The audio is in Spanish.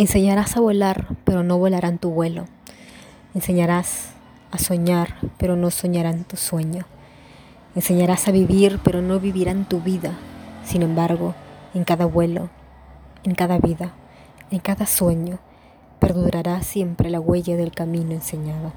Enseñarás a volar, pero no volarán tu vuelo. Enseñarás a soñar, pero no soñarán tu sueño. Enseñarás a vivir, pero no vivirán tu vida. Sin embargo, en cada vuelo, en cada vida, en cada sueño, perdurará siempre la huella del camino enseñado.